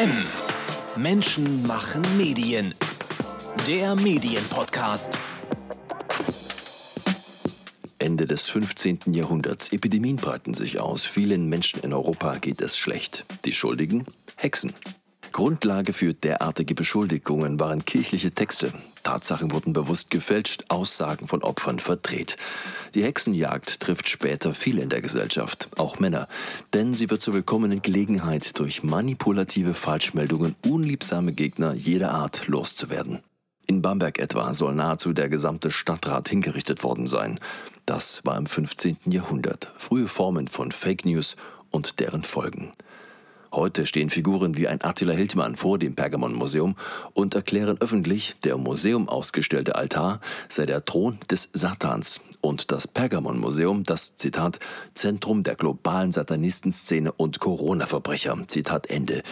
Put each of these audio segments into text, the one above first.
M. Menschen machen Medien. Der Medienpodcast. Ende des 15. Jahrhunderts. Epidemien breiten sich aus. Vielen Menschen in Europa geht es schlecht. Die Schuldigen? Hexen. Grundlage für derartige Beschuldigungen waren kirchliche Texte. Tatsachen wurden bewusst gefälscht, Aussagen von Opfern verdreht. Die Hexenjagd trifft später viele in der Gesellschaft, auch Männer, denn sie wird zur willkommenen Gelegenheit, durch manipulative Falschmeldungen unliebsame Gegner jeder Art loszuwerden. In Bamberg etwa soll nahezu der gesamte Stadtrat hingerichtet worden sein. Das war im 15. Jahrhundert. Frühe Formen von Fake News und deren Folgen. Heute stehen Figuren wie ein Attila Hildmann vor dem Pergamon-Museum und erklären öffentlich, der im Museum ausgestellte Altar sei der Thron des Satans und das Pergamon-Museum das, Zitat, Zentrum der globalen Satanistenszene und Corona-Verbrecher, Zitat Ende.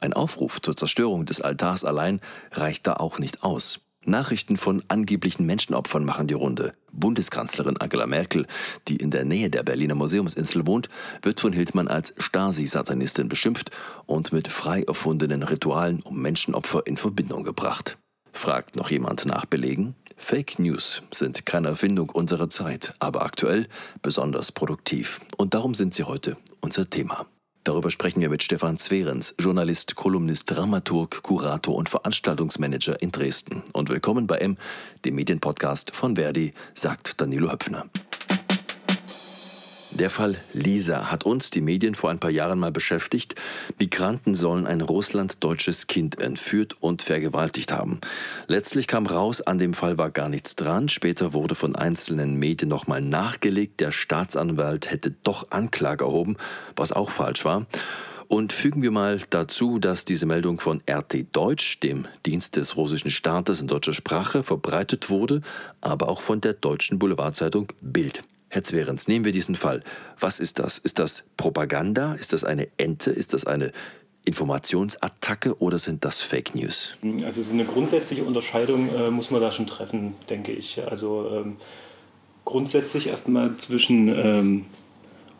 Ein Aufruf zur Zerstörung des Altars allein reicht da auch nicht aus. Nachrichten von angeblichen Menschenopfern machen die Runde. Bundeskanzlerin Angela Merkel, die in der Nähe der Berliner Museumsinsel wohnt, wird von Hildmann als Stasi-Satanistin beschimpft und mit frei erfundenen Ritualen um Menschenopfer in Verbindung gebracht. Fragt noch jemand nach Belegen? Fake News sind keine Erfindung unserer Zeit, aber aktuell besonders produktiv. Und darum sind sie heute unser Thema. Darüber sprechen wir mit Stefan Zwerens, Journalist, Kolumnist, Dramaturg, Kurator und Veranstaltungsmanager in Dresden. Und willkommen bei M, dem Medienpodcast von Verdi, sagt Danilo Höpfner. Der Fall Lisa hat uns, die Medien, vor ein paar Jahren mal beschäftigt. Migranten sollen ein russlanddeutsches Kind entführt und vergewaltigt haben. Letztlich kam raus, an dem Fall war gar nichts dran. Später wurde von einzelnen Medien nochmal nachgelegt, der Staatsanwalt hätte doch Anklage erhoben, was auch falsch war. Und fügen wir mal dazu, dass diese Meldung von RT Deutsch, dem Dienst des russischen Staates in deutscher Sprache, verbreitet wurde, aber auch von der deutschen Boulevardzeitung Bild. Herr Zwerens, nehmen wir diesen Fall. Was ist das? Ist das Propaganda? Ist das eine Ente? Ist das eine Informationsattacke oder sind das Fake News? Also ist eine grundsätzliche Unterscheidung, äh, muss man da schon treffen, denke ich. Also ähm, grundsätzlich erstmal zwischen ähm,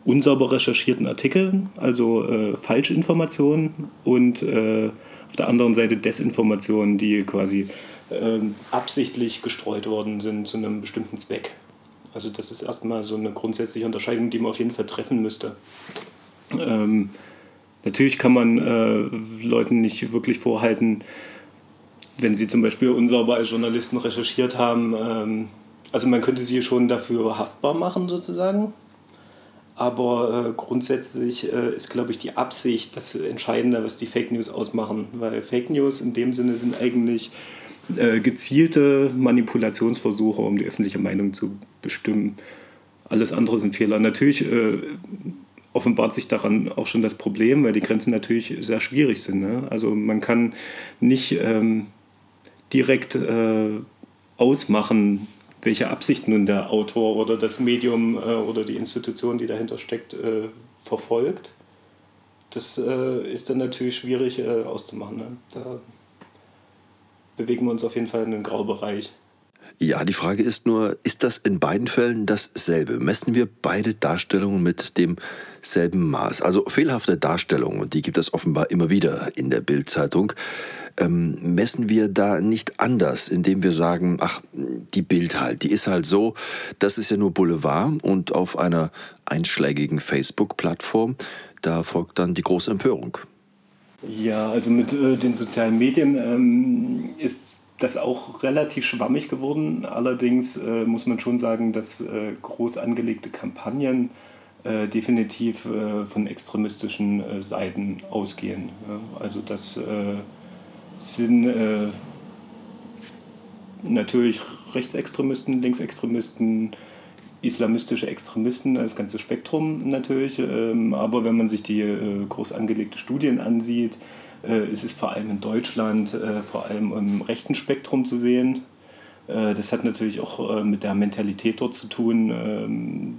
unsauber recherchierten Artikeln, also äh, Falschinformationen und äh, auf der anderen Seite Desinformationen, die quasi ähm, absichtlich gestreut worden sind zu einem bestimmten Zweck. Also das ist erstmal so eine grundsätzliche Unterscheidung, die man auf jeden Fall treffen müsste. Ähm, natürlich kann man äh, Leuten nicht wirklich vorhalten, wenn sie zum Beispiel unsauber als Journalisten recherchiert haben. Ähm, also man könnte sie schon dafür haftbar machen sozusagen. Aber äh, grundsätzlich äh, ist, glaube ich, die Absicht das Entscheidende, was die Fake News ausmachen. Weil Fake News in dem Sinne sind eigentlich äh, gezielte Manipulationsversuche, um die öffentliche Meinung zu bestimmen. Alles andere sind Fehler. Natürlich äh, offenbart sich daran auch schon das Problem, weil die Grenzen natürlich sehr schwierig sind. Ne? Also man kann nicht ähm, direkt äh, ausmachen, welche Absicht nun der Autor oder das Medium äh, oder die Institution, die dahinter steckt, äh, verfolgt. Das äh, ist dann natürlich schwierig auszumachen. Ne? Da bewegen wir uns auf jeden Fall in einen Graubereich. Ja, die Frage ist nur, ist das in beiden Fällen dasselbe? Messen wir beide Darstellungen mit demselben Maß? Also fehlerhafte Darstellungen, und die gibt es offenbar immer wieder in der Bildzeitung, ähm, messen wir da nicht anders, indem wir sagen, ach, die Bild halt, die ist halt so, das ist ja nur Boulevard und auf einer einschlägigen Facebook-Plattform, da folgt dann die große Empörung. Ja, also mit äh, den sozialen Medien ähm, ist das auch relativ schwammig geworden. Allerdings äh, muss man schon sagen, dass äh, groß angelegte Kampagnen äh, definitiv äh, von extremistischen äh, Seiten ausgehen. Ja? Also das sind natürlich Rechtsextremisten, Linksextremisten, islamistische Extremisten, das ganze Spektrum natürlich. Ähm, aber wenn man sich die äh, groß angelegte Studien ansieht, äh, ist es vor allem in Deutschland äh, vor allem im rechten Spektrum zu sehen. Das hat natürlich auch mit der Mentalität dort zu tun, ähm,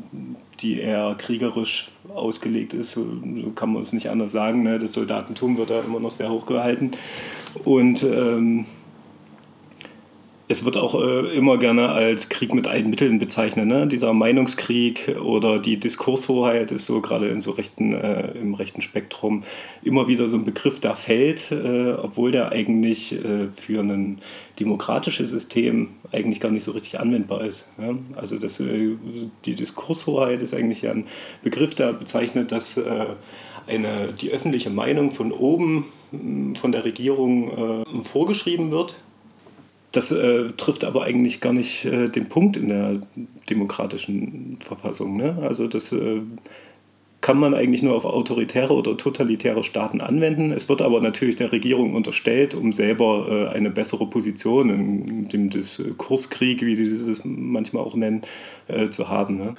die eher kriegerisch ausgelegt ist. So kann man es nicht anders sagen. Ne? Das Soldatentum wird da immer noch sehr hoch gehalten. Und ähm, Es wird auch äh, immer gerne als Krieg mit allen Mitteln bezeichnet. Ne? Dieser Meinungskrieg oder die Diskurshoheit ist so gerade in so rechten, äh, im rechten Spektrum immer wieder so ein Begriff, der fällt, äh, obwohl der eigentlich äh, für ein demokratisches System eigentlich gar nicht so richtig anwendbar ist. Ja? Also das, äh, die Diskurshoheit ist eigentlich ein Begriff, der bezeichnet, dass äh, eine, die öffentliche Meinung von oben, von der Regierung vorgeschrieben wird das äh, trifft aber eigentlich gar nicht äh, den Punkt in der demokratischen Verfassung. Ne? Also das äh, kann man eigentlich nur auf autoritäre oder totalitäre Staaten anwenden. Es wird aber natürlich der Regierung unterstellt, um selber äh, eine bessere Position in dem Diskurskrieg, wie die es manchmal auch nennen, äh, zu haben. Ne?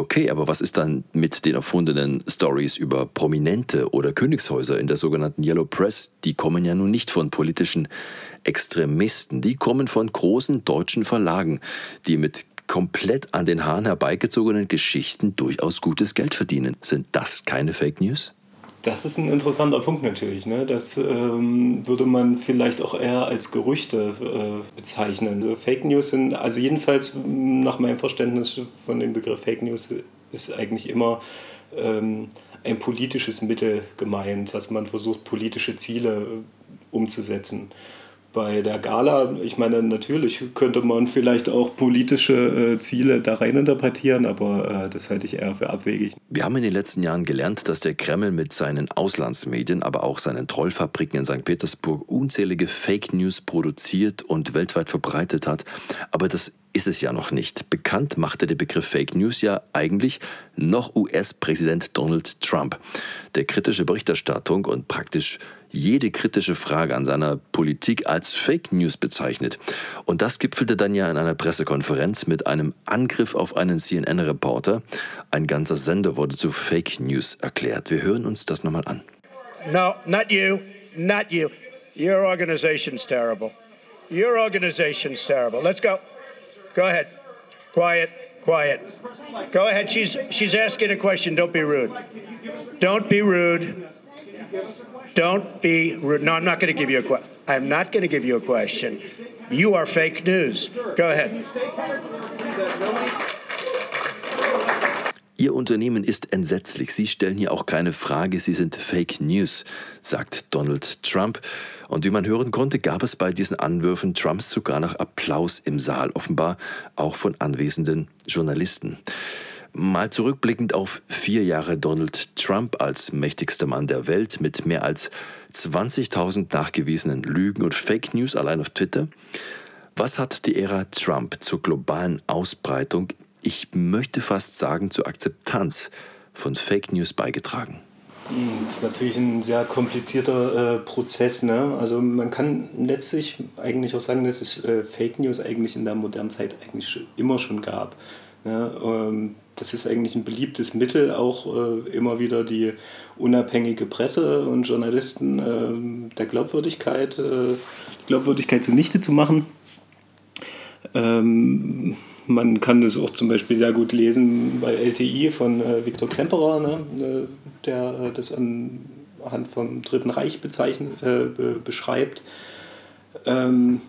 Okay, aber was ist dann mit den erfundenen Stories über Prominente oder Königshäuser in der sogenannten Yellow Press? Die kommen ja nun nicht von politischen Extremisten, die kommen von großen deutschen Verlagen, die mit komplett an den Haaren herbeigezogenen Geschichten durchaus gutes Geld verdienen. Sind das keine Fake News? Das ist ein interessanter Punkt natürlich. Ne? Das ähm, würde man vielleicht auch eher als Gerüchte äh, bezeichnen. Also Fake News sind, also jedenfalls nach meinem Verständnis von dem Begriff Fake News ist eigentlich immer ähm, ein politisches Mittel gemeint, dass man versucht, politische Ziele umzusetzen bei der Gala, ich meine, natürlich könnte man vielleicht auch politische äh, Ziele da rein interpretieren, aber äh, das halte ich eher für abwegig. Wir haben in den letzten Jahren gelernt, dass der Kreml mit seinen Auslandsmedien, aber auch seinen Trollfabriken in St. Petersburg unzählige Fake News produziert und weltweit verbreitet hat. Aber das ist es ja noch nicht. Bekannt machte der Begriff Fake News ja eigentlich noch US-Präsident Donald Trump, der kritische Berichterstattung und praktisch jede kritische Frage an seiner Politik als Fake News bezeichnet. Und das gipfelte dann ja in einer Pressekonferenz mit einem Angriff auf einen CNN-Reporter. Ein ganzer Sender wurde zu Fake News erklärt. Wir hören uns das nochmal an. No, not you, not you. Your organization's terrible. Your organization's terrible. Let's go. Go ahead. Quiet, quiet. Go ahead. She's she's asking a question. Don't be rude. Don't be rude. Don't be rude. No, I'm not going to give you a question. I'm not going to give you a question. You are fake news. Go ahead. Ihr Unternehmen ist entsetzlich. Sie stellen hier auch keine Frage. Sie sind Fake News, sagt Donald Trump. Und wie man hören konnte, gab es bei diesen Anwürfen Trumps sogar noch Applaus im Saal, offenbar auch von anwesenden Journalisten. Mal zurückblickend auf vier Jahre Donald Trump als mächtigster Mann der Welt mit mehr als 20.000 nachgewiesenen Lügen und Fake News allein auf Twitter. Was hat die Ära Trump zur globalen Ausbreitung ich möchte fast sagen, zur Akzeptanz von Fake News beigetragen? Hm, das ist natürlich ein sehr komplizierter äh, Prozess. Ne? Also man kann letztlich eigentlich auch sagen, dass es äh, Fake News eigentlich in der modernen Zeit eigentlich immer schon gab. Ne? Ähm, das ist eigentlich ein beliebtes Mittel, auch äh, immer wieder die unabhängige Presse und Journalisten ähm, der Glaubwürdigkeit, äh, Glaubwürdigkeit zunichte zu machen. Ähm, man kann das auch zum Beispiel sehr gut lesen bei LTI von äh, Viktor Klemperer, ne, äh, der äh, das anhand vom Dritten Reich bezeichnet, äh, be beschreibt. Ähm,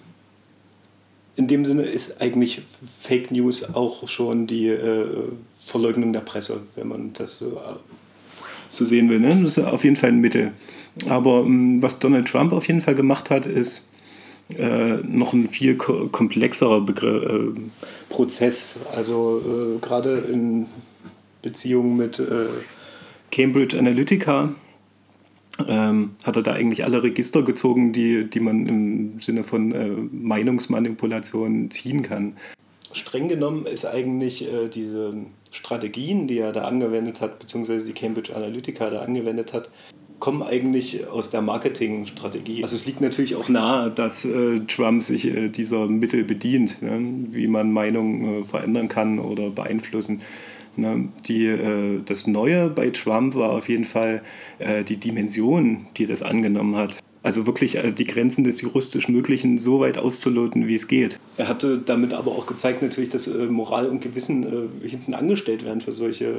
in dem Sinne ist eigentlich Fake News auch schon die äh, Verleugnung der Presse, wenn man das so, äh, so sehen will. Ne? Das ist auf jeden Fall ein Mittel. Aber ähm, was Donald Trump auf jeden Fall gemacht hat, ist, äh, noch ein viel komplexerer Begriff, äh, Prozess. Also äh, gerade in Beziehung mit äh, Cambridge Analytica ähm, hat er da eigentlich alle Register gezogen, die, die man im Sinne von äh, Meinungsmanipulation ziehen kann. Streng genommen ist eigentlich äh, diese Strategien, die er da angewendet hat, beziehungsweise die Cambridge Analytica da angewendet hat, kommen eigentlich aus der Marketingstrategie. Also es liegt natürlich auch nahe, dass äh, Trump sich äh, dieser Mittel bedient, ne? wie man Meinungen äh, verändern kann oder beeinflussen. Ne? Die, äh, das Neue bei Trump war auf jeden Fall äh, die Dimension, die das angenommen hat. Also wirklich äh, die Grenzen des juristisch Möglichen so weit auszuloten, wie es geht. Er hatte damit aber auch gezeigt, natürlich, dass äh, Moral und Gewissen äh, hinten angestellt werden für solche,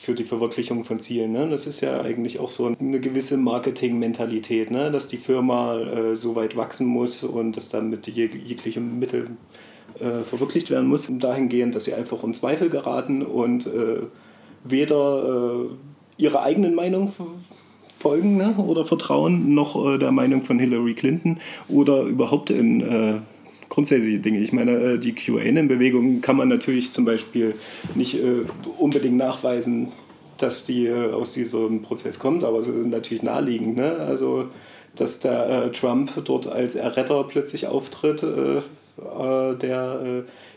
für die Verwirklichung von Zielen. Ne? Das ist ja eigentlich auch so eine gewisse Marketing-Mentalität, ne? dass die Firma so weit wachsen muss und dass damit jegliche Mittel verwirklicht werden muss. Dahingehend, dass sie einfach in Zweifel geraten und weder ihre eigenen Meinungen folgen ne? oder vertrauen, noch äh, der Meinung von Hillary Clinton oder überhaupt in äh, grundsätzliche Dinge. Ich meine, äh, die QAnon-Bewegung kann man natürlich zum Beispiel nicht äh, unbedingt nachweisen, dass die äh, aus diesem Prozess kommt, aber es ist natürlich naheliegend. Ne? Also, dass der Trump dort als Erretter plötzlich auftritt, der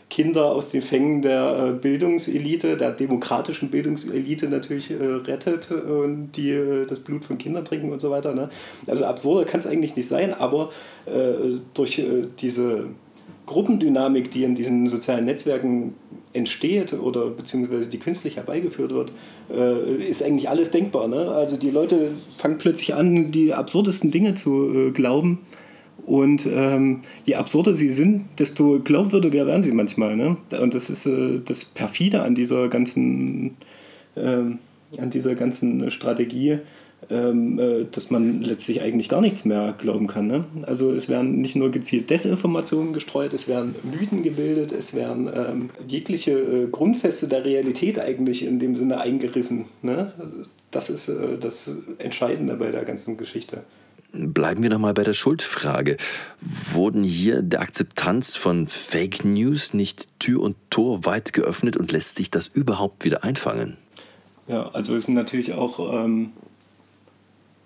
Kinder aus den Fängen der äh, Bildungselite, der demokratischen Bildungselite natürlich äh, rettet und die äh, das Blut von Kindern trinken und so weiter. Ne? Also absurder kann es eigentlich nicht sein, aber durch diese Gruppendynamik, die in diesen sozialen Netzwerken entsteht oder beziehungsweise die künstlich herbeigeführt wird, ist eigentlich alles denkbar. Ne? Also die Leute fangen plötzlich an, die absurdesten Dinge zu glauben und ähm, je absurder sie sind, desto glaubwürdiger werden sie manchmal. Ne? Und das ist äh, das Perfide an dieser ganzen, äh, an dieser ganzen Strategie, ähm, äh, dass man letztlich eigentlich gar nichts mehr glauben kann. Ne? Also es werden nicht nur gezielt Desinformationen gestreut, es werden Mythen gebildet, es werden ähm, jegliche äh, Grundfeste der Realität eigentlich in dem Sinne eingerissen. Ne? Das ist äh, das Entscheidende bei der ganzen Geschichte. Bleiben wir nochmal bei der Schuldfrage. Wurden hier der Akzeptanz von Fake News nicht Tür und Tor weit geöffnet und lässt sich das überhaupt wieder einfangen? Ja, also es ist natürlich auch ähm,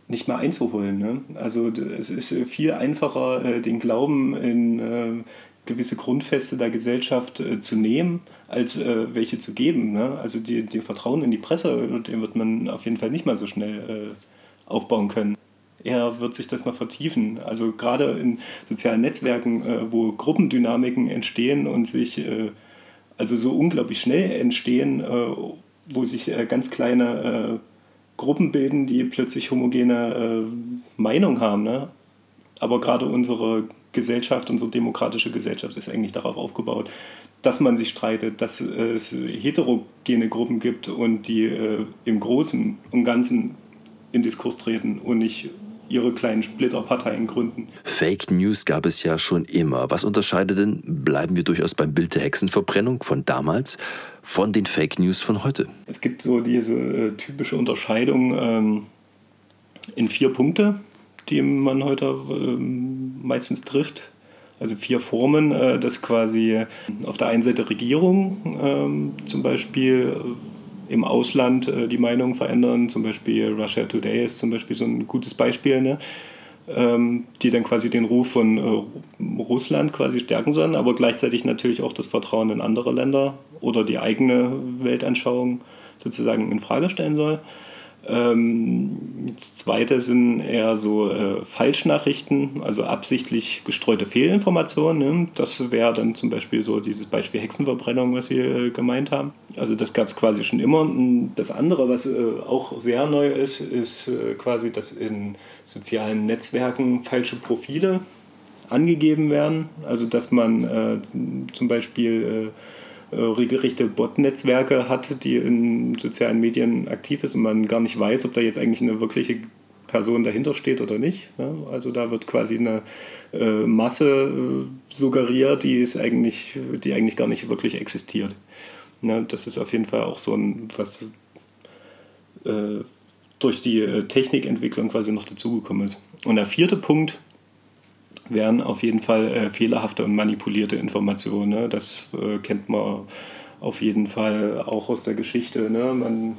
nicht mehr einzuholen. Ne? Also es ist viel einfacher, äh, den Glauben in äh, gewisse Grundfeste der Gesellschaft äh, zu nehmen, als äh, welche zu geben. Ne? Also die Vertrauen in die Presse, den wird man auf jeden Fall nicht mal so schnell äh, aufbauen können eher wird sich das noch vertiefen. Also gerade in sozialen Netzwerken, äh, wo Gruppendynamiken entstehen und sich äh, also so unglaublich schnell entstehen, äh, wo sich äh, ganz kleine äh, Gruppen bilden, die plötzlich homogene äh, Meinung haben. Ne? Aber gerade unsere Gesellschaft, unsere demokratische Gesellschaft ist eigentlich darauf aufgebaut, dass man sich streitet, dass es heterogene Gruppen gibt und die im Großen und Ganzen in Diskurs treten und nicht ihre kleinen Splitterparteien gründen. Fake News gab es ja schon immer. Was unterscheidet denn, bleiben wir durchaus beim Bild der Hexenverbrennung von damals, von den Fake News von heute? Es gibt so diese äh, typische Unterscheidung ähm, in vier Punkte, die man heute ähm, meistens trifft. Also vier Formen, äh, dass quasi auf der einen Seite Regierung ähm, zum Beispiel äh, im Ausland äh, die Meinung verändern. Zum Beispiel Russia Today ist zum Beispiel so ein gutes Beispiel, ne? ähm, die dann quasi den Ruf von äh, Russland quasi stärken sollen, aber gleichzeitig natürlich auch das Vertrauen in andere Länder oder die eigene Weltanschauung sozusagen in Frage stellen soll. Ähm, das zweite sind eher so äh, Falschnachrichten, also absichtlich gestreute Fehlinformationen. Ne? Das wäre dann zum Beispiel so dieses Beispiel Hexenverbrennung, was Sie äh, gemeint haben. Also das gab es quasi schon immer. Das andere, was äh, auch sehr neu ist, ist äh, quasi, dass in sozialen Netzwerken falsche Profile angegeben werden. Also dass man äh, zum Beispiel äh, regelrechte Bot-Netzwerke hat, die in sozialen Medien aktiv ist und man gar nicht weiß, ob da jetzt eigentlich eine wirkliche Person dahinter steht oder nicht. Also da wird quasi eine äh, Masse äh, suggeriert, die ist eigentlich, die eigentlich gar nicht wirklich existiert. Das ist auf jeden Fall auch so ein, was durch die Technikentwicklung quasi noch dazugekommen ist. Und der vierte Punkt wären auf jeden Fall äh, fehlerhafte und manipulierte Informationen. Ne? Das äh, kennt man auf jeden Fall auch aus der Geschichte. Ne? Man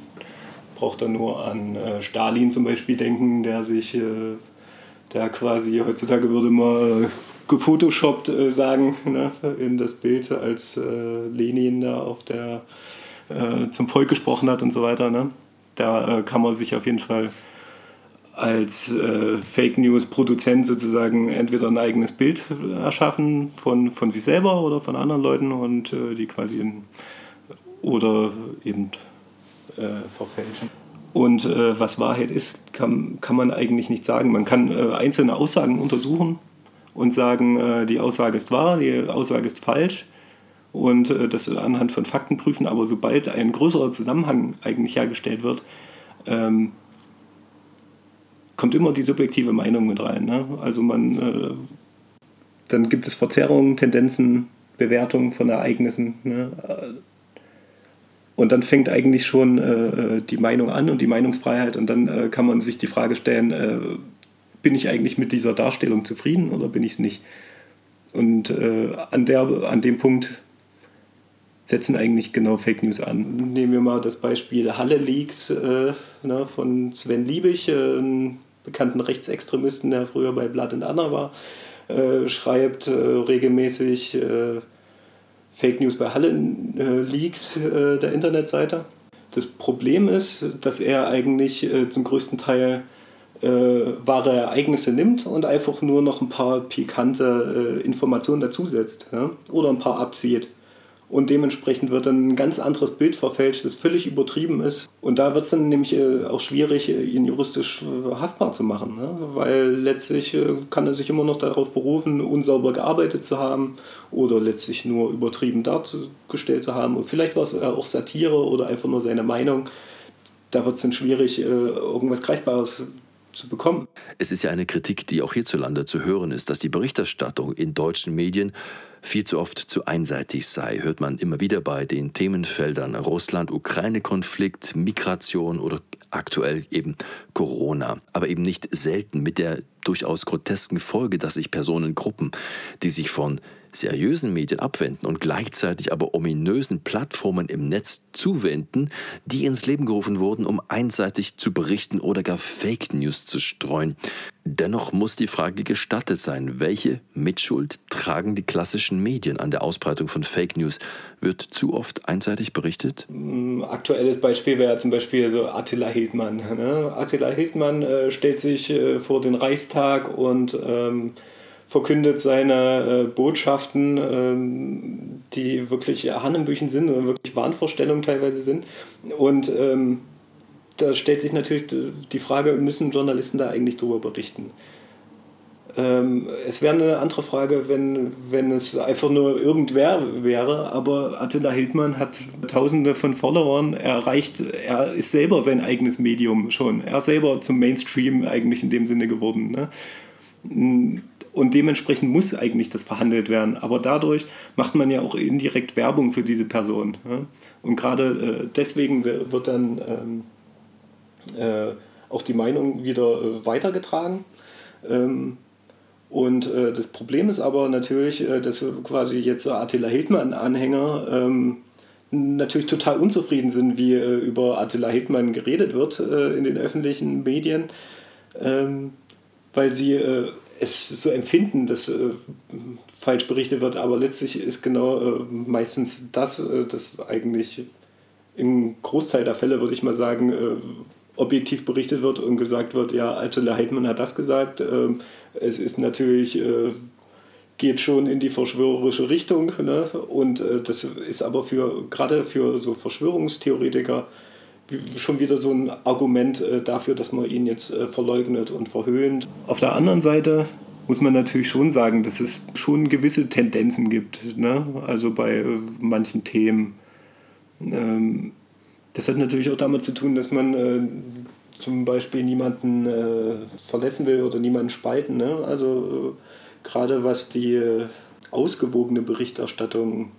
braucht da nur an äh, Stalin zum Beispiel denken, der sich, äh, der quasi heutzutage würde man äh, gefotoshoppt äh, sagen, ne? in das Bild, als Lenin da auf der zum Volk gesprochen hat und so weiter. Ne? Da kann man sich auf jeden Fall als äh, Fake News-Produzent sozusagen entweder ein eigenes Bild erschaffen von, von sich selber oder von anderen Leuten und äh, die quasi in, oder eben äh, verfälschen. Und äh, was Wahrheit ist, kann, kann man eigentlich nicht sagen. Man kann äh, einzelne Aussagen untersuchen und sagen, äh, die Aussage ist wahr, die Aussage ist falsch und das anhand von Fakten prüfen. Aber sobald ein größerer Zusammenhang eigentlich hergestellt wird, ähm, kommt immer die subjektive Meinung mit rein. Ne? Also man, äh, dann gibt es Verzerrungen, Tendenzen, Bewertungen von Ereignissen. Ne? Und dann fängt eigentlich schon äh, die Meinung an und die Meinungsfreiheit und dann äh, kann man sich die Frage stellen, äh, bin ich eigentlich mit dieser Darstellung zufrieden oder bin ich es nicht? Und äh, an, der, an dem Punkt setzen eigentlich genau Fake News an. Nehmen wir mal das Beispiel Halle Leaks äh, ne, von Sven Liebig, äh, einem bekannten Rechtsextremisten, der früher bei Blood and Anna war, schreibt regelmäßig Fake News bei Halle äh, Leaks äh, der Internetseite. Das Problem ist, dass er eigentlich äh, zum größten Teil äh, wahre Ereignisse nimmt und einfach nur noch ein paar pikante äh, Informationen dazusetzt ja? oder ein paar abzieht und dementsprechend wird dann ein ganz anderes Bild verfälscht, das völlig übertrieben ist. Und da wird es dann nämlich äh, auch schwierig, äh, ihn juristisch äh, haftbar zu machen, ne? weil letztlich kann er sich immer noch darauf berufen, unsauber gearbeitet zu haben oder letztlich nur übertrieben dargestellt zu haben. Und vielleicht war es auch Satire oder einfach nur seine Meinung. Da wird es dann schwierig, irgendwas Greifbares zu bekommen. Es ist ja eine Kritik, die auch hierzulande zu hören ist, dass die Berichterstattung in deutschen Medien viel zu oft zu einseitig sei, hört man immer wieder bei den Themenfeldern Russland-Ukraine-Konflikt, Migration oder aktuell eben Corona. Aber eben nicht selten mit der durchaus grotesken Folge, dass sich Personengruppen, die sich von seriösen Medien abwenden und gleichzeitig aber ominösen Plattformen im Netz zuwenden, die ins Leben gerufen wurden, um einseitig zu berichten oder gar Fake News zu streuen. Dennoch muss die Frage gestattet sein, welche Mitschuld tragen die klassischen Medien an der Ausbreitung von Fake News? Wird zu oft einseitig berichtet? Mm, aktuelles Beispiel wäre zum Beispiel so Attila Hildmann. Ne? Attila Hildmann äh, stellt sich äh, vor den Reichstag und ähm, verkündet seine äh, Botschaften, ähm, die wirklich ja, Hannenbüchen sind und wirklich Wahnvorstellungen teilweise sind. Und ähm, da stellt sich natürlich die Frage, müssen Journalisten da eigentlich drüber berichten? Ähm, es wäre eine andere Frage, wenn, wenn es einfach nur irgendwer wäre, aber Attila Hildmann hat tausende von Followern erreicht. Er ist selber sein eigenes Medium schon. Er ist selber zum Mainstream eigentlich in dem Sinne geworden. Ne? Und dementsprechend muss eigentlich das verhandelt werden. Aber dadurch macht man ja auch indirekt Werbung für diese Person. Und gerade äh, deswegen wird dann ähm, äh, auch die Meinung wieder äh, weitergetragen. Ähm, und das Problem ist aber natürlich, dass quasi jetzt Attila Hildmann-Anhänger ähm, natürlich total unzufrieden sind, wie über Attila Hildmann geredet wird in den öffentlichen Medien, weil sie es so empfinden, dass äh, falsch berichtet wird, aber letztlich ist genau äh, meistens das, äh, das eigentlich im Großteil der Fälle, würde ich mal sagen, äh, objektiv berichtet wird und gesagt wird, ja, Attila Heidmann hat das gesagt. Ähm, es ist natürlich, äh, geht schon in die verschwörerische Richtung ne? und äh, das ist aber für, gerade für so Verschwörungstheoretiker, schon wieder so ein Argument äh, dafür, dass man ihn jetzt äh, verleugnet und verhöhnt. Auf der anderen Seite muss man natürlich schon sagen, dass es schon gewisse Tendenzen gibt, ne? also bei äh, manchen Themen. Ähm, das hat natürlich auch damit zu tun, dass man zum Beispiel niemanden verletzen will oder niemanden spalten. Ne? Also gerade was die ausgewogene Berichterstattung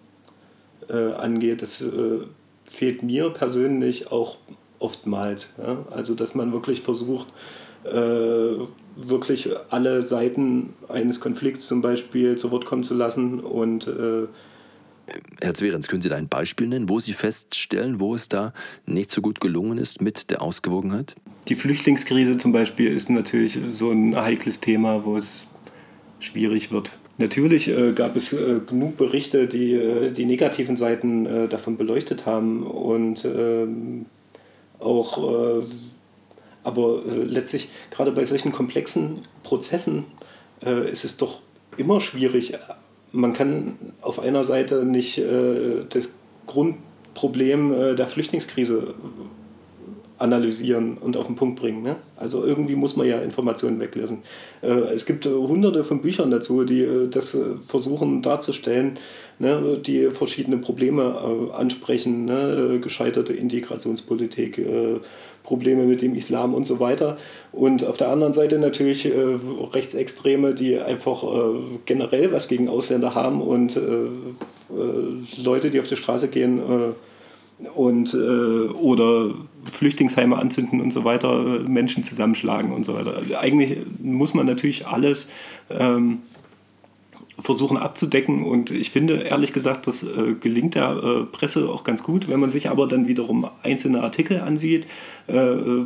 angeht, das fehlt mir persönlich auch oftmals. Ja? Also, dass man wirklich versucht, äh, wirklich alle Seiten eines Konflikts zum Beispiel zu Wort kommen zu lassen und äh, Herr Zwerens, können Sie da ein Beispiel nennen, wo Sie feststellen, wo es da nicht so gut gelungen ist mit der Ausgewogenheit? Die Flüchtlingskrise zum Beispiel ist natürlich so ein heikles Thema, wo es schwierig wird. Natürlich äh, gab es äh, genug Berichte, die äh, die negativen Seiten äh, davon beleuchtet haben und ähm, auch, äh, aber äh, letztlich gerade bei solchen komplexen Prozessen ist es doch immer schwierig. Man kann auf einer Seite nicht das Grundproblem der Flüchtlingskrise analysieren und auf den Punkt bringen. Ne? Also irgendwie muss man ja Informationen weglassen. Äh, es gibt äh, hunderte von Büchern dazu, die äh, das äh, versuchen darzustellen, ne? die verschiedene Probleme äh, ansprechen, ne? Äh, gescheiterte Integrationspolitik, Probleme mit dem Islam und so weiter. Und auf der anderen Seite natürlich Rechtsextreme, die einfach generell was gegen Ausländer haben und Leute, die auf die Straße gehen, und äh, oder Flüchtlingsheime anzünden und so weiter, Menschen zusammenschlagen und so weiter. Eigentlich muss man natürlich alles ähm, versuchen abzudecken und ich finde ehrlich gesagt, das äh, gelingt der äh, Presse auch ganz gut. Wenn man sich aber dann wiederum einzelne Artikel ansieht, äh, äh,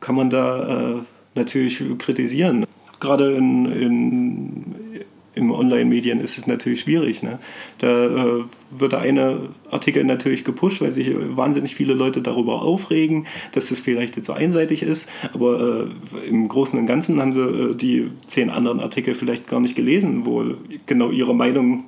kann man da äh, natürlich kritisieren. Gerade in, in im Online-Medien ist es natürlich schwierig. Ne? Da äh, wird der eine Artikel natürlich gepusht, weil sich wahnsinnig viele Leute darüber aufregen, dass das vielleicht jetzt so einseitig ist. Aber äh, im Großen und Ganzen haben sie äh, die zehn anderen Artikel vielleicht gar nicht gelesen, wo genau ihre Meinung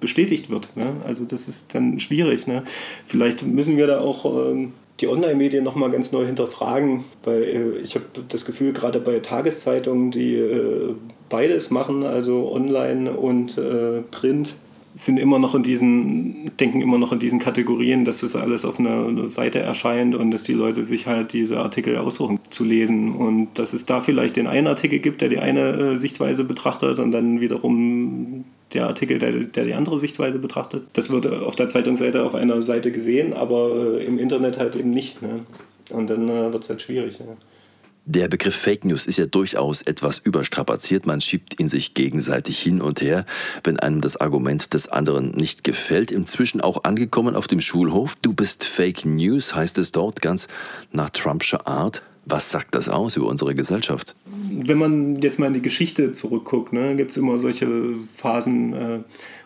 bestätigt wird. Ne? Also das ist dann schwierig. Ne? Vielleicht müssen wir da auch ähm, die Online-Medien nochmal ganz neu hinterfragen, weil äh, ich habe das Gefühl, gerade bei Tageszeitungen, die äh, beides machen, also online und äh, Print, sind immer noch in diesen, denken immer noch in diesen Kategorien, dass das alles auf einer Seite erscheint und dass die Leute sich halt diese Artikel aussuchen zu lesen. Und dass es da vielleicht den einen Artikel gibt, der die eine Sichtweise betrachtet und dann wiederum der Artikel, der, der die andere Sichtweise betrachtet. Das wird auf der Zeitungsseite auf einer Seite gesehen, aber äh, im Internet halt eben nicht. Ne? Und dann äh, wird es halt schwierig. Ne? Der Begriff Fake News ist ja durchaus etwas überstrapaziert. Man schiebt ihn sich gegenseitig hin und her, wenn einem das Argument des anderen nicht gefällt. Inzwischen auch angekommen auf dem Schulhof. Du bist Fake News, heißt es dort ganz nach Trumpscher Art. Was sagt das aus über unsere Gesellschaft? Wenn man jetzt mal in die Geschichte zurückguckt, ne, gibt es immer solche Phasen, äh,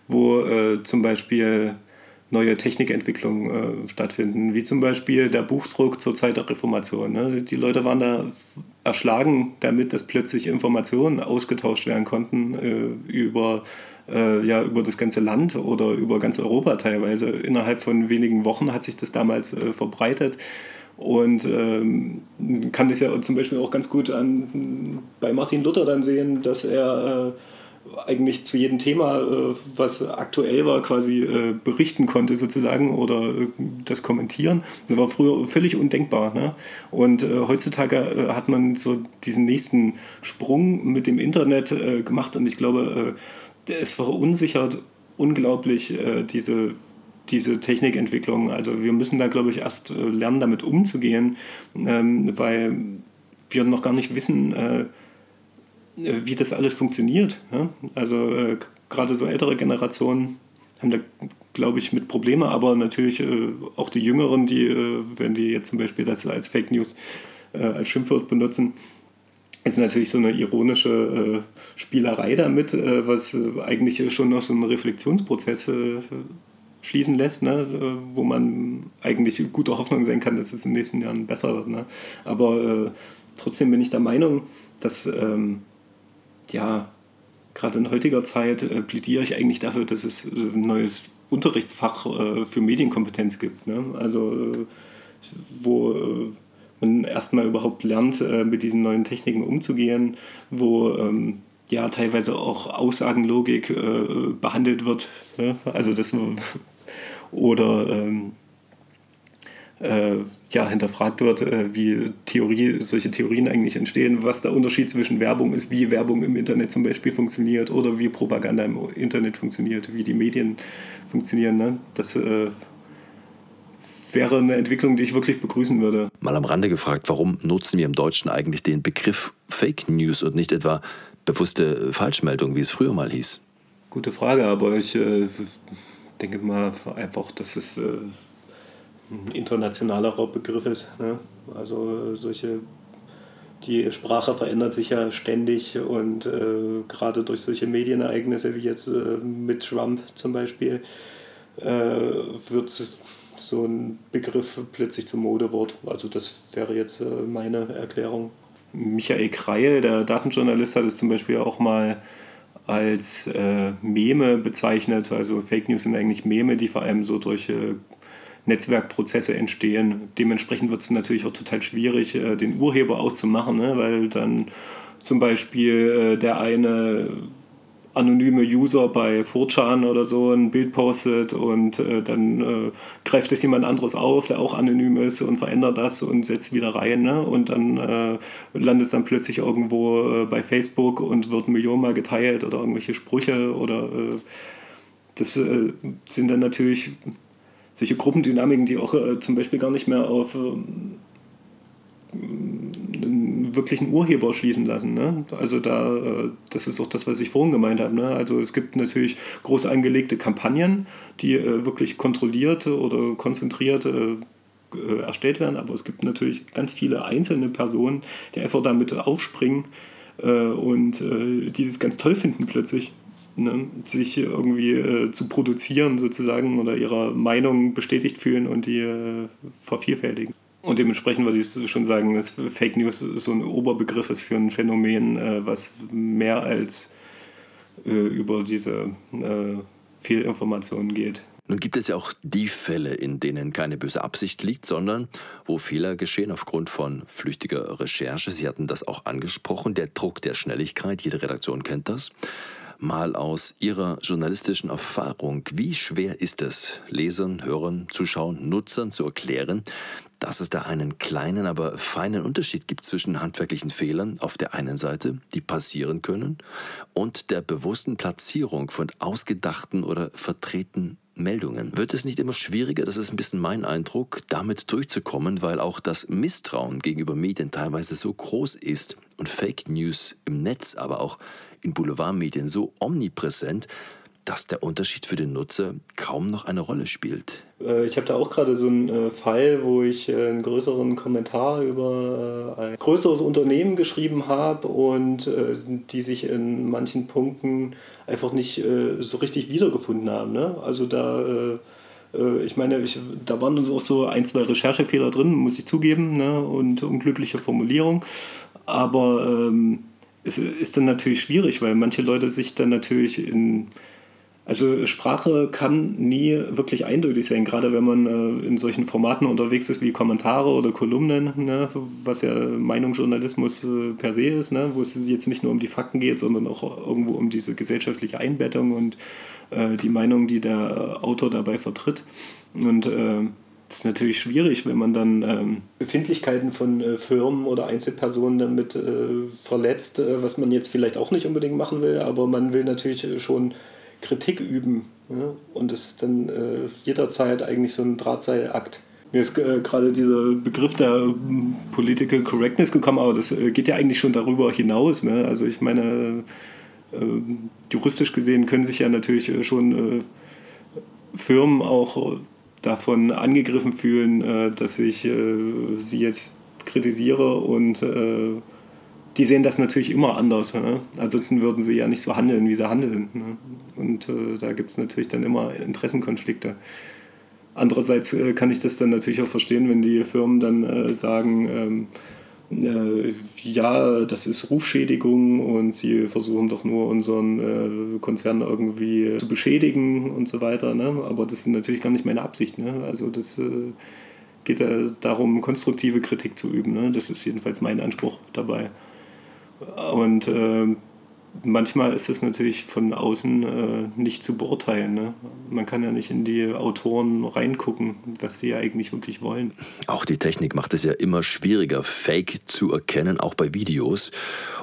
wo äh, zum Beispiel neue Technikentwicklungen äh, stattfinden, wie zum Beispiel der Buchdruck zur Zeit der Reformation. Ne? Die Leute waren da erschlagen damit, dass plötzlich Informationen ausgetauscht werden konnten äh, über, äh, ja, über das ganze Land oder über ganz Europa teilweise. Innerhalb von wenigen Wochen hat sich das damals äh, verbreitet. Und ähm, kann das ja zum Beispiel auch ganz gut an, bei Martin Luther dann sehen, dass er äh, eigentlich zu jedem Thema, äh, was aktuell war, quasi äh, berichten konnte sozusagen oder äh, das kommentieren. Das war früher völlig undenkbar. Ne? Und heutzutage hat man so diesen nächsten Sprung mit dem Internet gemacht und ich glaube, es verunsichert unglaublich diese diese Technikentwicklung. Also wir müssen da, glaube ich, erst lernen, damit umzugehen, ähm, weil wir noch gar nicht wissen, äh, wie das alles funktioniert. Also äh, gerade so ältere Generationen haben da, glaube ich, mit Probleme, aber natürlich äh, auch die Jüngeren, die, äh, wenn die jetzt zum Beispiel das als Fake News äh, als Schimpfwort benutzen, ist natürlich so eine ironische äh, Spielerei damit, was eigentlich schon noch so einen Reflexionsprozess schließen lässt, ne? wo man eigentlich guter Hoffnung sein kann, dass es in den nächsten Jahren besser wird. Ne? Aber trotzdem bin ich der Meinung, dass ähm, ja, gerade in heutiger Zeit äh, plädiere ich eigentlich dafür, dass es äh, ein neues Unterrichtsfach äh, für Medienkompetenz gibt. Ne? Also, äh, wo äh, man erstmal überhaupt lernt, äh, mit diesen neuen Techniken umzugehen, wo ähm, ja teilweise auch Aussagenlogik behandelt wird. Ne? Also, das oder. Ähm, äh, ja, hinterfragt wird, äh, wie Theorie, solche Theorien eigentlich entstehen, was der Unterschied zwischen Werbung ist, wie Werbung im Internet zum Beispiel funktioniert oder wie Propaganda im Internet funktioniert, wie die Medien funktionieren. Ne? Das äh, wäre eine Entwicklung, die ich wirklich begrüßen würde. Mal am Rande gefragt, warum nutzen wir im Deutschen eigentlich den Begriff Fake News und nicht etwa bewusste Falschmeldung, wie es früher mal hieß? Gute Frage, aber ich äh, denke mal einfach, dass es äh, ein internationalerer Begriff ist. Ne? Also solche, die Sprache verändert sich ja ständig und äh, gerade durch solche Medienereignisse wie jetzt äh, mit Trump zum Beispiel äh, wird so ein Begriff plötzlich zum Modewort. Also das wäre jetzt äh, meine Erklärung. Michael Kreil, der Datenjournalist, hat es zum Beispiel auch mal als äh, Meme bezeichnet. Also Fake News sind eigentlich Meme, die vor allem so durch äh, Netzwerkprozesse entstehen. Dementsprechend wird es natürlich auch total schwierig, äh, den Urheber auszumachen, ne? weil dann zum Beispiel äh, der eine anonyme User bei 4chan oder so ein Bild postet und äh, dann äh, greift es jemand anderes auf, der auch anonym ist und verändert das und setzt wieder rein. Ne? Und dann äh, landet es dann plötzlich irgendwo äh, bei Facebook und wird millionenmal geteilt oder irgendwelche Sprüche oder äh, das äh, sind dann natürlich solche Gruppendynamiken, die auch zum Beispiel gar nicht mehr auf ähm, wirklichen Urheber schließen lassen. Ne? Also da, äh, das ist auch das, was ich vorhin gemeint habe. Ne? Also es gibt natürlich groß angelegte Kampagnen, die äh, wirklich kontrolliert oder konzentriert äh, erstellt werden, aber es gibt natürlich ganz viele einzelne Personen, die einfach damit aufspringen und die das ganz toll finden plötzlich. Ne, sich irgendwie äh, zu produzieren sozusagen oder ihrer Meinung bestätigt fühlen und die äh, vervielfältigen. Und dementsprechend würde ich schon sagen, dass Fake News so ein Oberbegriff ist für ein Phänomen, äh, was mehr als äh, über diese äh, Fehlinformationen geht. Nun gibt es ja auch die Fälle, in denen keine böse Absicht liegt, sondern wo Fehler geschehen aufgrund von flüchtiger Recherche. Sie hatten das auch angesprochen, der Druck der Schnelligkeit, jede Redaktion kennt das mal aus Ihrer journalistischen Erfahrung. Wie schwer ist es, Lesern, Hörern, Zuschauern, Nutzern zu erklären, dass es da einen kleinen, aber feinen Unterschied gibt zwischen handwerklichen Fehlern auf der einen Seite, die passieren können, und der bewussten Platzierung von ausgedachten oder vertretenen Meldungen. Wird es nicht immer schwieriger, das ist ein bisschen mein Eindruck, damit durchzukommen, weil auch das Misstrauen gegenüber Medien teilweise so groß ist und Fake News im Netz, aber auch in Boulevardmedien so omnipräsent, dass der Unterschied für den Nutzer kaum noch eine Rolle spielt. Äh, ich habe da auch gerade so einen äh, Fall, wo ich äh, einen größeren Kommentar über ein größeres Unternehmen geschrieben habe und die sich in manchen Punkten einfach nicht so richtig wiedergefunden haben. Ne? Also da ich meine, ich, da waren uns auch so ein, zwei Recherchefehler drin, muss ich zugeben, ne? und unglückliche Formulierung. Aber ähm, es ist dann natürlich schwierig, weil manche Leute sich dann natürlich in. Also Sprache kann nie wirklich eindeutig sein, gerade wenn man äh, in solchen Formaten unterwegs ist wie Kommentare oder Kolumnen, ne, was ja Meinungsjournalismus äh, per se ist, ne, wo es jetzt nicht nur um die Fakten geht, sondern auch irgendwo um diese gesellschaftliche Einbettung und äh, die Meinung, die der Autor dabei vertritt. Und äh, das ist natürlich schwierig, wenn man dann ähm, Befindlichkeiten von äh, Firmen oder Einzelpersonen damit äh, verletzt, äh, was man jetzt vielleicht auch nicht unbedingt machen will, aber man will natürlich äh, schon Kritik üben. Ja? Und das ist dann äh, jederzeit eigentlich so ein Drahtseilakt. Mir ist äh, gerade dieser Begriff der Political Correctness gekommen, aber das geht ja eigentlich schon darüber hinaus. Ne? Also ich meine, juristisch gesehen können sich ja natürlich schon Firmen auch davon angegriffen fühlen, äh, dass ich äh, sie jetzt kritisiere und äh, die sehen das natürlich immer anders. Ne? Ansonsten würden sie ja nicht so handeln, wie sie handeln. Ne? Und äh, da gibt es natürlich dann immer Interessenkonflikte. Andererseits äh, kann ich das dann natürlich auch verstehen, wenn die Firmen dann äh, sagen, ähm, äh, ja, das ist Rufschädigung und sie versuchen doch nur unseren äh, Konzern irgendwie zu beschädigen und so weiter. Ne? Aber das ist natürlich gar nicht meine Absicht. Ne? Also das äh, geht darum, konstruktive Kritik zu üben. Ne? Das ist jedenfalls mein Anspruch dabei. Und äh, manchmal ist es natürlich von außen äh, nicht zu beurteilen. Ne? Man kann ja nicht in die Autoren reingucken, was sie ja eigentlich wirklich wollen. Auch die Technik macht es ja immer schwieriger, Fake zu erkennen, auch bei Videos.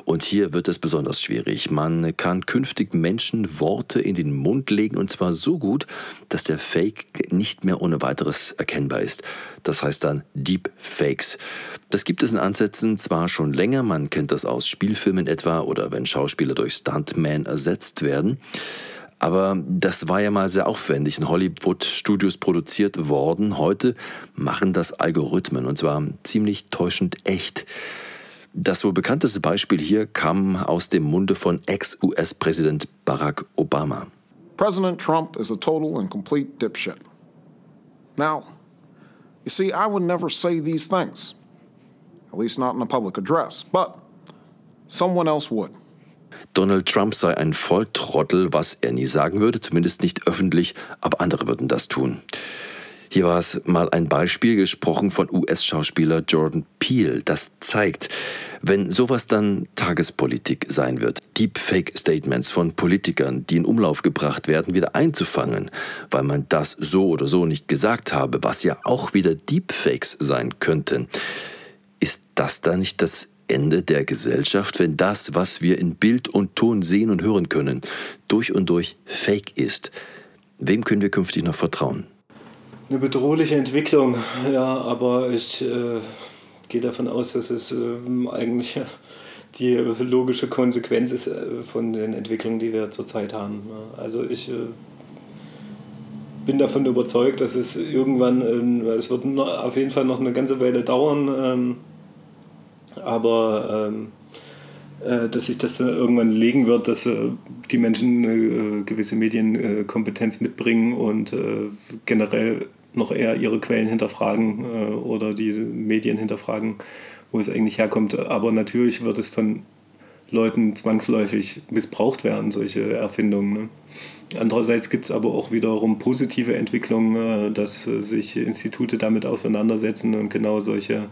Und hier wird es besonders schwierig. Man kann künftig Menschen Worte in den Mund legen und zwar so gut, dass der Fake nicht mehr ohne weiteres erkennbar ist. Das heißt dann Deepfakes. Das gibt es in Ansätzen zwar schon länger, man kennt das aus Spielfilmen etwa oder wenn Schauspieler durch Stuntman ersetzt werden. Aber das war ja mal sehr aufwendig in Hollywood-Studios produziert worden. Heute machen das Algorithmen und zwar ziemlich täuschend echt. Das wohl bekannteste Beispiel hier kam aus dem Munde von Ex-US-Präsident Barack Obama. President Trump is a total and complete dipshit. Now, you see, I would never say these things, at least not in a public address, but someone else would. Donald Trump sei ein Volltrottel, was er nie sagen würde, zumindest nicht öffentlich, aber andere würden das tun. Hier war es mal ein Beispiel gesprochen von US-Schauspieler Jordan Peele. Das zeigt, wenn sowas dann Tagespolitik sein wird, Deepfake-Statements von Politikern, die in Umlauf gebracht werden, wieder einzufangen, weil man das so oder so nicht gesagt habe, was ja auch wieder Deepfakes sein könnten. Ist das da nicht das Ende der Gesellschaft, wenn das, was wir in Bild und Ton sehen und hören können, durch und durch Fake ist? Wem können wir künftig noch vertrauen? Eine bedrohliche Entwicklung, ja, aber ich äh, gehe davon aus, dass es äh, eigentlich die logische Konsequenz ist äh, von den Entwicklungen, die wir zurzeit haben. Also ich äh, bin davon überzeugt, dass es irgendwann, ähm, es wird auf jeden Fall noch eine ganze Weile dauern, ähm, aber ähm, äh, dass sich das irgendwann legen wird, dass die Menschen eine gewisse Medienkompetenz mitbringen und generell noch eher ihre Quellen hinterfragen oder diese Medien hinterfragen, wo es eigentlich herkommt. Aber natürlich wird es von Leuten zwangsläufig missbraucht werden, solche Erfindungen. Ne? Andererseits gibt es aber auch wiederum positive Entwicklungen, dass sich Institute damit auseinandersetzen und genau solche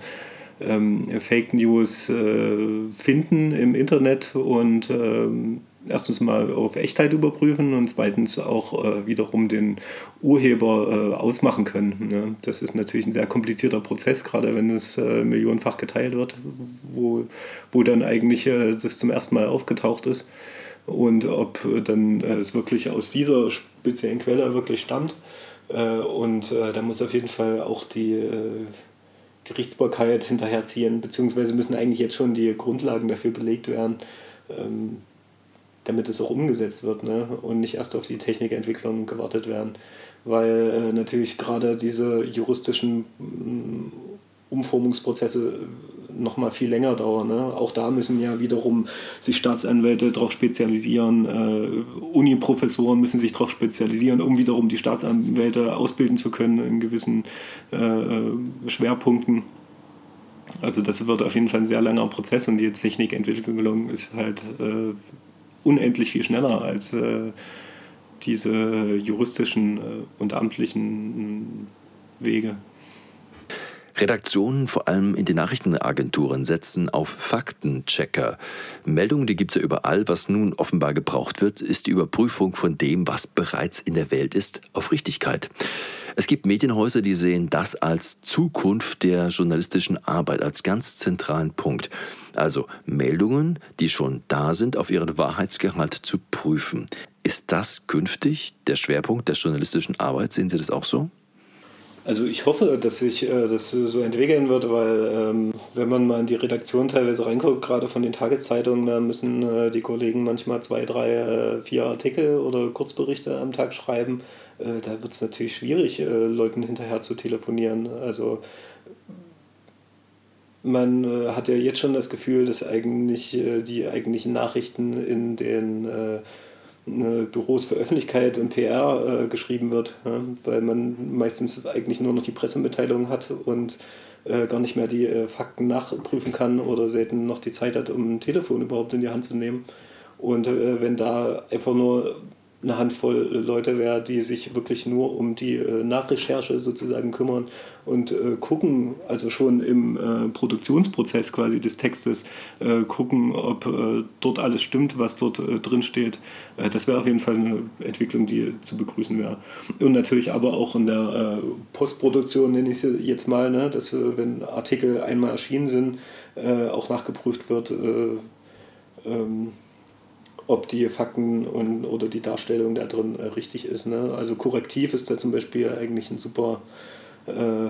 ähm, Fake News äh, finden im Internet und ähm, erstens mal auf Echtheit überprüfen und zweitens auch äh, wiederum den Urheber äh, ausmachen können. Ne? Das ist natürlich ein sehr komplizierter Prozess, gerade wenn es äh, millionenfach geteilt wird, wo, wo dann eigentlich äh, das zum ersten Mal aufgetaucht ist und ob dann äh, es wirklich aus dieser speziellen Quelle wirklich stammt. Äh, und da muss auf jeden Fall auch die Gerichtsbarkeit hinterherziehen, beziehungsweise müssen eigentlich jetzt schon die Grundlagen dafür belegt werden, ähm, damit es auch umgesetzt wird ne? und nicht erst auf die Technikentwicklung gewartet werden. Weil äh, natürlich gerade diese juristischen mm, Umformungsprozesse noch mal viel länger dauern. Ne? Auch da müssen ja wiederum sich Staatsanwälte darauf spezialisieren, äh, Uniprofessoren müssen sich darauf spezialisieren, um wiederum die Staatsanwälte ausbilden zu können in gewissen äh, äh, Schwerpunkten. Also das wird auf jeden Fall ein sehr langer Prozess und die Technikentwicklung ist halt äh, unendlich viel schneller als äh, diese juristischen äh, und amtlichen Wege. Redaktionen, vor allem in den Nachrichtenagenturen, setzen auf Faktenchecker. Meldungen, die gibt es ja überall. Was nun offenbar gebraucht wird, ist die Überprüfung von dem, was bereits in der Welt ist, auf Richtigkeit. Es gibt Medienhäuser, die sehen das als Zukunft der journalistischen Arbeit, als ganz zentralen Punkt. Also Meldungen, die schon da sind, auf ihren Wahrheitsgehalt zu prüfen. Ist das künftig der Schwerpunkt der journalistischen Arbeit? Sehen Sie das auch so? Also ich hoffe, dass sich äh, das so entwickeln wird, weil ähm, wenn man mal in die Redaktion teilweise reinguckt, gerade von den Tageszeitungen, da müssen äh, die Kollegen manchmal zwei, drei, äh, vier Artikel oder Kurzberichte am Tag schreiben. Äh, da wird es natürlich schwierig, äh, Leuten hinterher zu telefonieren. Also man äh, hat ja jetzt schon das Gefühl, dass eigentlich die eigentlichen Nachrichten in den Büros für Öffentlichkeit und PR äh, geschrieben wird, ja, weil man meistens eigentlich nur noch die Pressemitteilung hat und äh, gar nicht mehr die äh, Fakten nachprüfen kann oder selten noch die Zeit hat, um ein Telefon überhaupt in die Hand zu nehmen. Und äh, wenn da einfach nur eine Handvoll Leute wäre, die sich wirklich nur um die äh, Nachrecherche sozusagen kümmern und äh, gucken, also schon im äh, Produktionsprozess quasi des Textes, äh, gucken, ob äh, dort alles stimmt, was dort äh, drin steht. das wäre auf jeden Fall eine Entwicklung, die zu begrüßen wäre. Und natürlich aber auch in der Postproduktion, nenne ich sie jetzt mal, ne, dass wenn Artikel einmal erschienen sind, auch nachgeprüft wird. Ähm, ob die Fakten und, oder die Darstellung da drin äh, richtig ist. Ne? Also korrektiv ist da zum Beispiel eigentlich eine super, äh,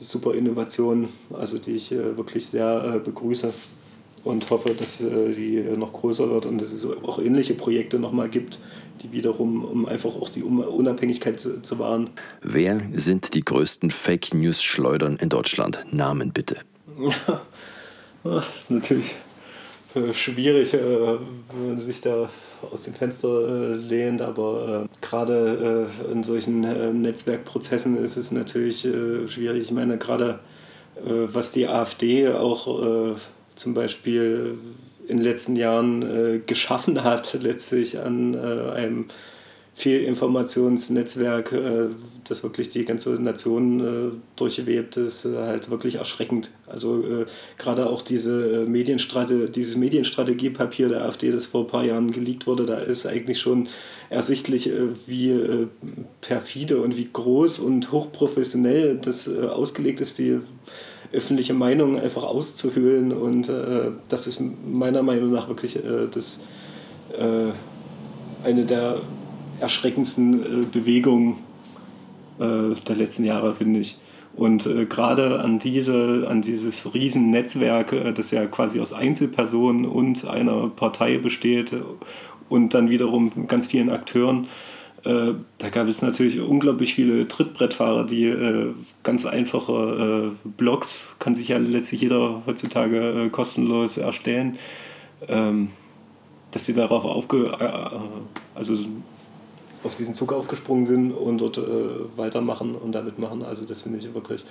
super Innovation, also die ich äh, wirklich sehr äh, begrüße und hoffe, dass äh, die noch größer wird und dass es auch ähnliche Projekte nochmal gibt, die wiederum, um einfach auch die Unabhängigkeit zu, zu wahren. Wer sind die größten Fake News-Schleudern in Deutschland? Namen bitte. Ja, natürlich äh, schwierig, äh, wenn man sich da aus dem Fenster äh, lehnt, aber gerade in solchen Netzwerkprozessen ist es natürlich schwierig. Ich meine, gerade was die AfD auch zum Beispiel in den letzten Jahren geschaffen hat, letztlich an einem Fehlinformationsnetzwerk, äh, das wirklich die ganze Nation äh, durchwebt, ist äh, halt wirklich erschreckend. Also gerade auch diese Medienstrate dieses Medienstrategiepapier der AfD, das vor ein paar Jahren geleakt wurde, da ist eigentlich schon ersichtlich, wie perfide und wie groß und hochprofessionell das ausgelegt ist, die öffentliche Meinung einfach auszuhöhlen. Und das ist meiner Meinung nach wirklich das, eine der erschreckendsten äh, Bewegungen äh, der letzten Jahre, finde ich. Und äh, gerade an, diese, an dieses Riesennetzwerk, äh, das ja quasi aus Einzelpersonen und einer Partei besteht und dann wiederum ganz vielen Akteuren, äh, da gab es natürlich unglaublich viele Trittbrettfahrer, die äh, ganz einfache Blogs, kann sich ja letztlich jeder heutzutage kostenlos erstellen, ähm, dass sie darauf aufge... also auf diesen Zug aufgesprungen sind und dort äh, weitermachen und damit machen. Also das finde ich wirklich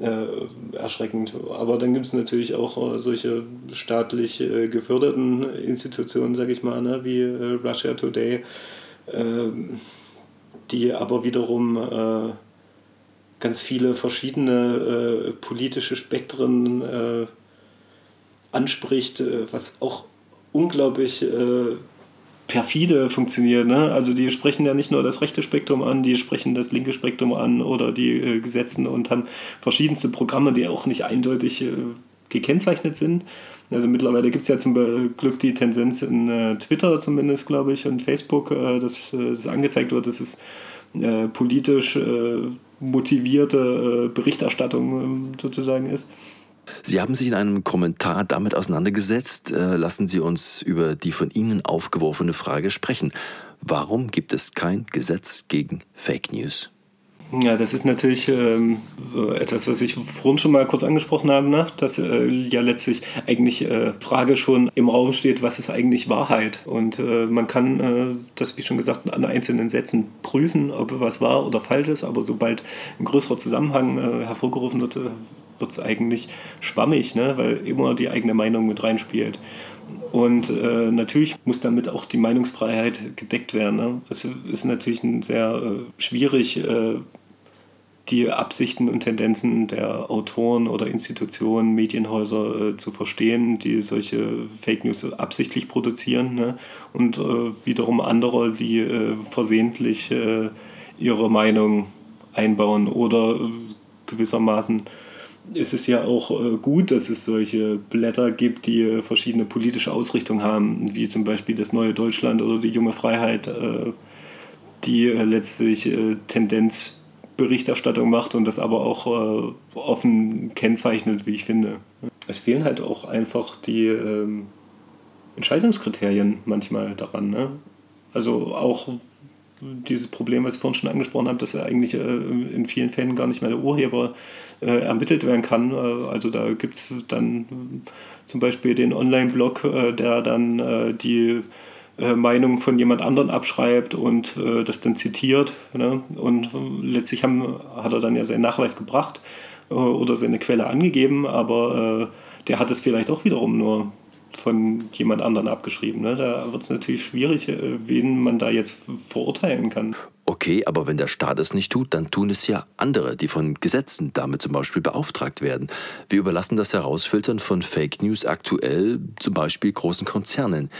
äh, erschreckend. Aber dann gibt es natürlich auch äh, solche staatlich äh, geförderten Institutionen, sage ich mal, ne, wie äh, Russia Today, ähm, die aber wiederum äh, ganz viele verschiedene politische Spektren anspricht, was auch unglaublich perfide funktioniert. Ne? Also die sprechen ja nicht nur das rechte Spektrum an, die sprechen das linke Spektrum an oder die äh, Gesetzen und haben verschiedenste Programme, die auch nicht eindeutig äh, gekennzeichnet sind. Also mittlerweile gibt es ja zum Glück die Tendenz in äh, Twitter zumindest, glaube ich, und Facebook, äh, dass, äh, dass angezeigt wird, dass es äh, politisch motivierte Berichterstattung ähm, sozusagen ist. Sie haben sich in einem Kommentar damit auseinandergesetzt. Äh, lassen Sie uns über die von Ihnen aufgeworfene Frage sprechen. Warum gibt es kein Gesetz gegen Fake News? Ja, das ist natürlich ähm, etwas, was ich vorhin schon mal kurz angesprochen habe, ne? dass äh, ja letztlich eigentlich äh, Frage schon im Raum steht, was ist eigentlich Wahrheit? Und äh, man kann äh, das, wie schon gesagt, an einzelnen Sätzen prüfen, ob was wahr oder falsch ist, aber sobald ein größerer Zusammenhang äh, hervorgerufen wird, äh, wird es eigentlich schwammig, ne? weil immer die eigene Meinung mit reinspielt. Und äh, natürlich muss damit auch die Meinungsfreiheit gedeckt werden. Ne? Es ist natürlich sehr äh, schwierig, äh, die Absichten und Tendenzen der Autoren oder Institutionen, Medienhäuser äh, zu verstehen, die solche Fake News absichtlich produzieren. Ne? Und äh, wiederum andere, die äh, versehentlich ihre Meinung einbauen oder gewissermaßen ist es ja auch äh, gut, dass es solche Blätter gibt, die äh, verschiedene politische Ausrichtungen haben, wie zum Beispiel das Neue Deutschland oder die Junge Freiheit, äh, die letztlich Tendenzberichterstattung macht und das aber auch offen kennzeichnet, wie ich finde. Es fehlen halt auch einfach die ähm, Entscheidungskriterien manchmal daran. Ne? Also auch dieses Problem, was ich vorhin schon angesprochen habe, dass er eigentlich in vielen Fällen gar nicht mehr der Urheber äh, ermittelt werden kann. Äh, also da gibt es dann zum Beispiel den Online-Blog, äh, der dann äh, die äh, Meinung von jemand anderen abschreibt und äh, das dann zitiert. Ne? Und letztlich haben, hat er dann ja seinen Nachweis gebracht oder seine Quelle angegeben, aber der hat es vielleicht auch wiederum nur von jemand anderen abgeschrieben. Ne? Da wird es natürlich schwierig, wen man da jetzt verurteilen kann. Okay, aber wenn der Staat es nicht tut, dann tun es ja andere, die von Gesetzen damit zum Beispiel beauftragt werden. Wir überlassen das Herausfiltern von Fake News aktuell zum Beispiel großen Konzernen.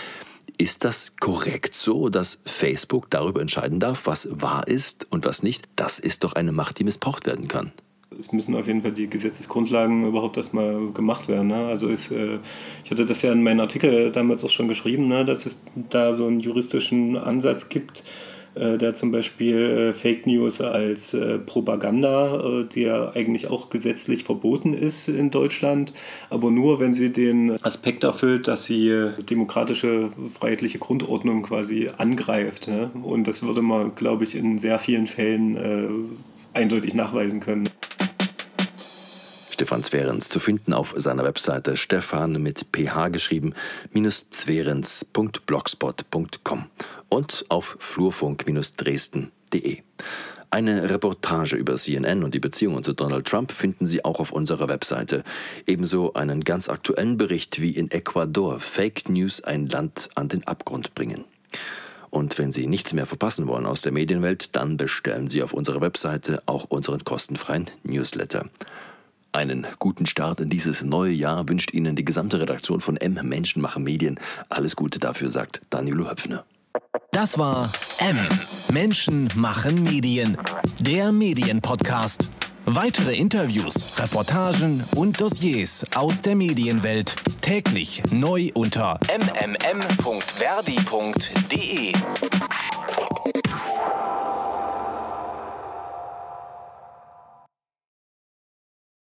Ist das korrekt so, dass Facebook darüber entscheiden darf, was wahr ist und was nicht? Das ist doch eine Macht, die missbraucht werden kann. Es müssen auf jeden Fall die Gesetzesgrundlagen überhaupt erstmal gemacht werden. Ne? Also ist, äh, ich hatte das ja in meinem Artikel damals auch schon geschrieben, ne? dass es da so einen juristischen Ansatz gibt, äh, der zum Beispiel äh, Fake News als äh, Propaganda, die ja eigentlich auch gesetzlich verboten ist in Deutschland, aber nur, wenn sie den Aspekt erfüllt, dass sie demokratische, freiheitliche Grundordnung quasi angreift. Ne? Und das würde man, glaube ich, in sehr vielen Fällen eindeutig nachweisen können. Stefan Zwerens zu finden auf seiner Webseite stefan mit ph geschrieben minus zwerens.blogspot.com und auf flurfunk-dresden.de. Eine Reportage über CNN und die Beziehungen zu Donald Trump finden Sie auch auf unserer Webseite. Ebenso einen ganz aktuellen Bericht, wie in Ecuador Fake News ein Land an den Abgrund bringen. Und wenn Sie nichts mehr verpassen wollen aus der Medienwelt, dann bestellen Sie auf unserer Webseite auch unseren kostenfreien Newsletter. Einen guten Start in dieses neue Jahr wünscht Ihnen die gesamte Redaktion von M Menschen machen Medien. Alles Gute dafür, sagt Danilo Höpfner. Das war M. Menschen machen Medien. Der Medienpodcast. Weitere Interviews, Reportagen und Dossiers aus der Medienwelt täglich neu unter mmm.verdi.de.